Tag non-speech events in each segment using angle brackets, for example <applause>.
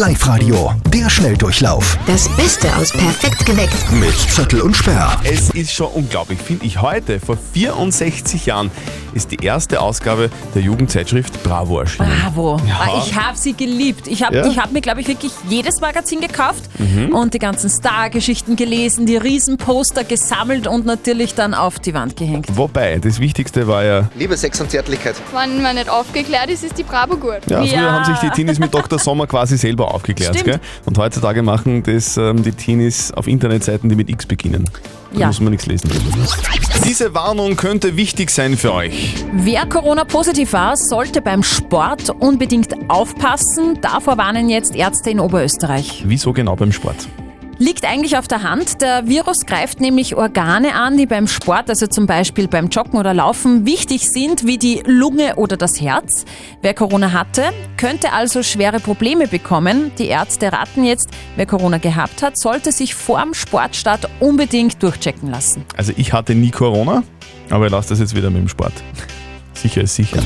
Live-Radio, der Schnelldurchlauf Das Beste aus Perfekt geweckt. mit Zettel und Sperr. Es ist schon unglaublich, finde ich. Heute, vor 64 Jahren, ist die erste Ausgabe der Jugendzeitschrift Bravo erschienen. Bravo. Ja. Ah, Ich habe sie geliebt. Ich habe Ja? ich hab mir, glaube ich, wirklich jedes Magazin gekauft und die ganzen Star-Geschichten gelesen, die Riesenposter gesammelt und natürlich dann auf die Wand gehängt. Wobei, das Wichtigste war ja, Liebe Sex und Zärtlichkeit. Wenn man nicht aufgeklärt ist, ist die Bravo gut. ja, früher Ja. haben sich die Teenies mit Dr. Sommer quasi selber aufgeklärt. Stimmt. Gell? Und heutzutage machen das ähm, die Teenies auf Internetseiten, die mit X beginnen. Da Ja. muss man nichts lesen. Diese Warnung könnte wichtig sein für euch. Wer Corona-positiv war, sollte beim Sport unbedingt aufpassen. Davor warnen jetzt Ärzte in Oberösterreich. Wieso genau beim Sport? Liegt eigentlich auf der Hand. Der Virus greift nämlich Organe an, die beim Sport, also zum Beispiel beim Joggen oder Laufen, wichtig sind, wie die Lunge oder das Herz. Wer Corona hatte, könnte also schwere Probleme bekommen. Die Ärzte raten jetzt, wer Corona gehabt hat, sollte sich vorm Sportstart unbedingt durchchecken lassen. Also ich hatte nie Corona, aber ich lasse das jetzt wieder mit dem Sport. Sicher ist sicher.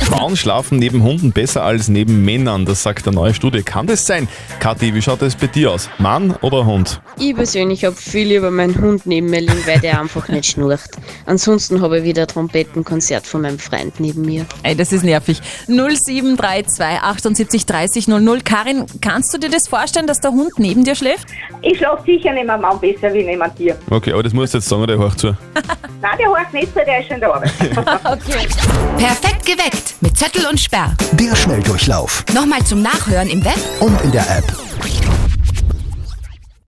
Frauen schlafen neben Hunden besser als neben Männern, das sagt eine neue Studie. Kann das sein? Kathi, wie schaut das bei dir aus? Mann oder Hund? Ich persönlich habe viel lieber meinen Hund neben mir liegen, weil der einfach nicht schnurrt. Ansonsten habe ich wieder ein Trompetenkonzert von meinem Freund neben mir. Ey, das ist nervig. 0732 78 30 00. Karin, kannst du dir das vorstellen, dass der Hund neben dir schläft? Ich schlafe sicher neben einem Mann besser wie neben einem Tier. Okay, aber das musst du jetzt sagen, der hört zu. <laughs> Nein, der heißt nicht so, der ist schon in der Arbeit. Okay. Perfekt geweckt mit Zettel und Sperr. Der Schnelldurchlauf Nochmal zum Nachhören im Web und in der App.